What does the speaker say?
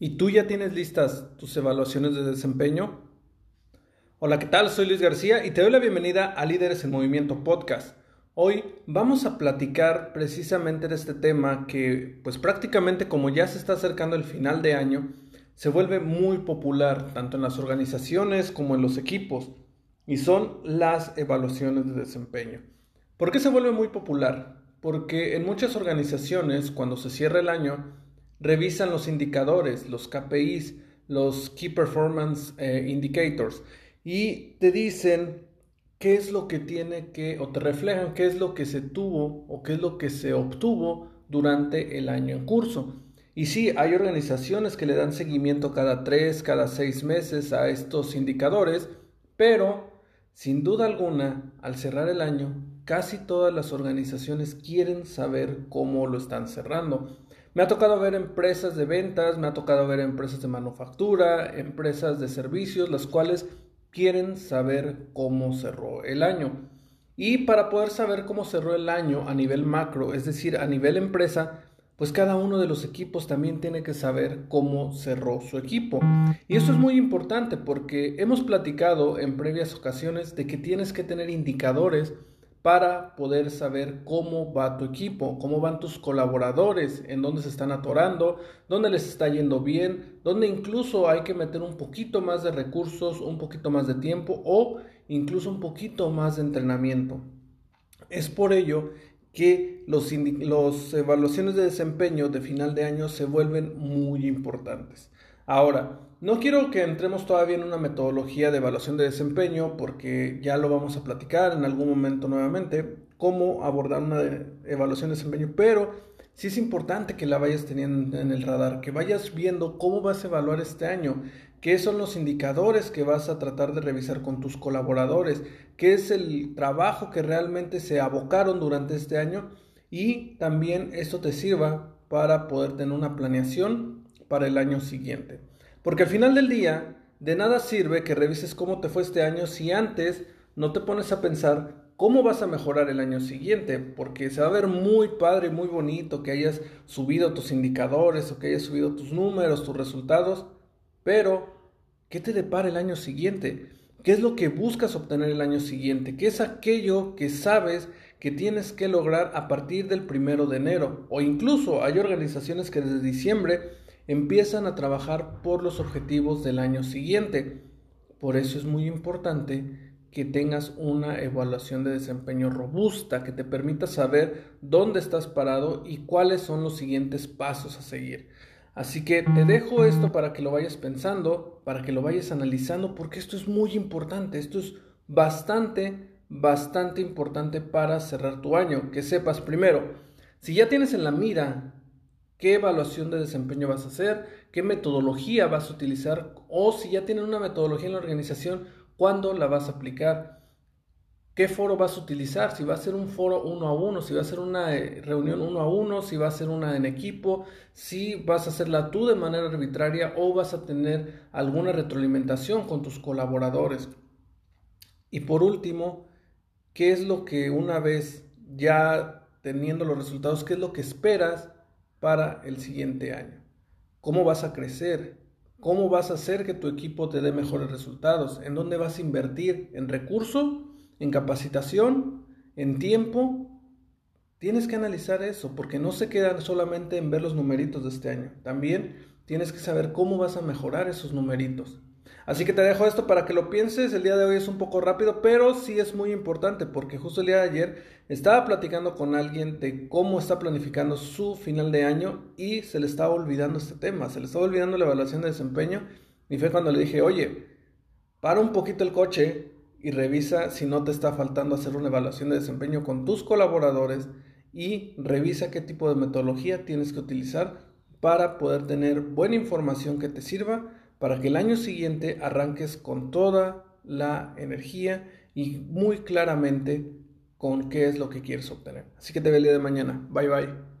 ¿Y tú ya tienes listas tus evaluaciones de desempeño? Hola, ¿qué tal? Soy Luis García y te doy la bienvenida a Líderes en Movimiento Podcast. Hoy vamos a platicar precisamente de este tema que, pues prácticamente como ya se está acercando el final de año, se vuelve muy popular tanto en las organizaciones como en los equipos y son las evaluaciones de desempeño. ¿Por qué se vuelve muy popular? Porque en muchas organizaciones cuando se cierra el año revisan los indicadores, los KPIs, los Key Performance eh, Indicators y te dicen qué es lo que tiene que, o te reflejan qué es lo que se tuvo o qué es lo que se obtuvo durante el año en curso. Y sí, hay organizaciones que le dan seguimiento cada tres, cada seis meses a estos indicadores, pero sin duda alguna, al cerrar el año, casi todas las organizaciones quieren saber cómo lo están cerrando. Me ha tocado ver empresas de ventas, me ha tocado ver empresas de manufactura, empresas de servicios, las cuales quieren saber cómo cerró el año. Y para poder saber cómo cerró el año a nivel macro, es decir, a nivel empresa, pues cada uno de los equipos también tiene que saber cómo cerró su equipo. Y esto es muy importante porque hemos platicado en previas ocasiones de que tienes que tener indicadores para poder saber cómo va tu equipo, cómo van tus colaboradores, en dónde se están atorando, dónde les está yendo bien, dónde incluso hay que meter un poquito más de recursos, un poquito más de tiempo o incluso un poquito más de entrenamiento. Es por ello que los, los evaluaciones de desempeño de final de año se vuelven muy importantes. Ahora, no quiero que entremos todavía en una metodología de evaluación de desempeño porque ya lo vamos a platicar en algún momento nuevamente, cómo abordar una evaluación de desempeño, pero sí es importante que la vayas teniendo en el radar, que vayas viendo cómo vas a evaluar este año, qué son los indicadores que vas a tratar de revisar con tus colaboradores, qué es el trabajo que realmente se abocaron durante este año y también esto te sirva para poder tener una planeación para el año siguiente. Porque al final del día, de nada sirve que revises cómo te fue este año si antes no te pones a pensar cómo vas a mejorar el año siguiente, porque se va a ver muy padre, muy bonito que hayas subido tus indicadores o que hayas subido tus números, tus resultados, pero ¿qué te depara el año siguiente? ¿Qué es lo que buscas obtener el año siguiente? ¿Qué es aquello que sabes que tienes que lograr a partir del primero de enero? O incluso hay organizaciones que desde diciembre empiezan a trabajar por los objetivos del año siguiente. Por eso es muy importante que tengas una evaluación de desempeño robusta que te permita saber dónde estás parado y cuáles son los siguientes pasos a seguir. Así que te dejo esto para que lo vayas pensando, para que lo vayas analizando, porque esto es muy importante, esto es bastante, bastante importante para cerrar tu año. Que sepas primero, si ya tienes en la mira qué evaluación de desempeño vas a hacer, qué metodología vas a utilizar o si ya tienen una metodología en la organización, cuándo la vas a aplicar, qué foro vas a utilizar, si va a ser un foro uno a uno, si va a ser una eh, reunión uno a uno, si va a ser una en equipo, si vas a hacerla tú de manera arbitraria o vas a tener alguna retroalimentación con tus colaboradores. Y por último, ¿qué es lo que una vez ya teniendo los resultados, qué es lo que esperas para el siguiente año. ¿Cómo vas a crecer? ¿Cómo vas a hacer que tu equipo te dé mejores resultados? ¿En dónde vas a invertir? ¿En recurso? ¿En capacitación? ¿En tiempo? Tienes que analizar eso porque no se quedan solamente en ver los numeritos de este año. También tienes que saber cómo vas a mejorar esos numeritos. Así que te dejo esto para que lo pienses. El día de hoy es un poco rápido, pero sí es muy importante porque justo el día de ayer estaba platicando con alguien de cómo está planificando su final de año y se le estaba olvidando este tema, se le estaba olvidando la evaluación de desempeño y fue cuando le dije, oye, para un poquito el coche y revisa si no te está faltando hacer una evaluación de desempeño con tus colaboradores y revisa qué tipo de metodología tienes que utilizar para poder tener buena información que te sirva para que el año siguiente arranques con toda la energía y muy claramente con qué es lo que quieres obtener. Así que te veo el día de mañana. Bye bye.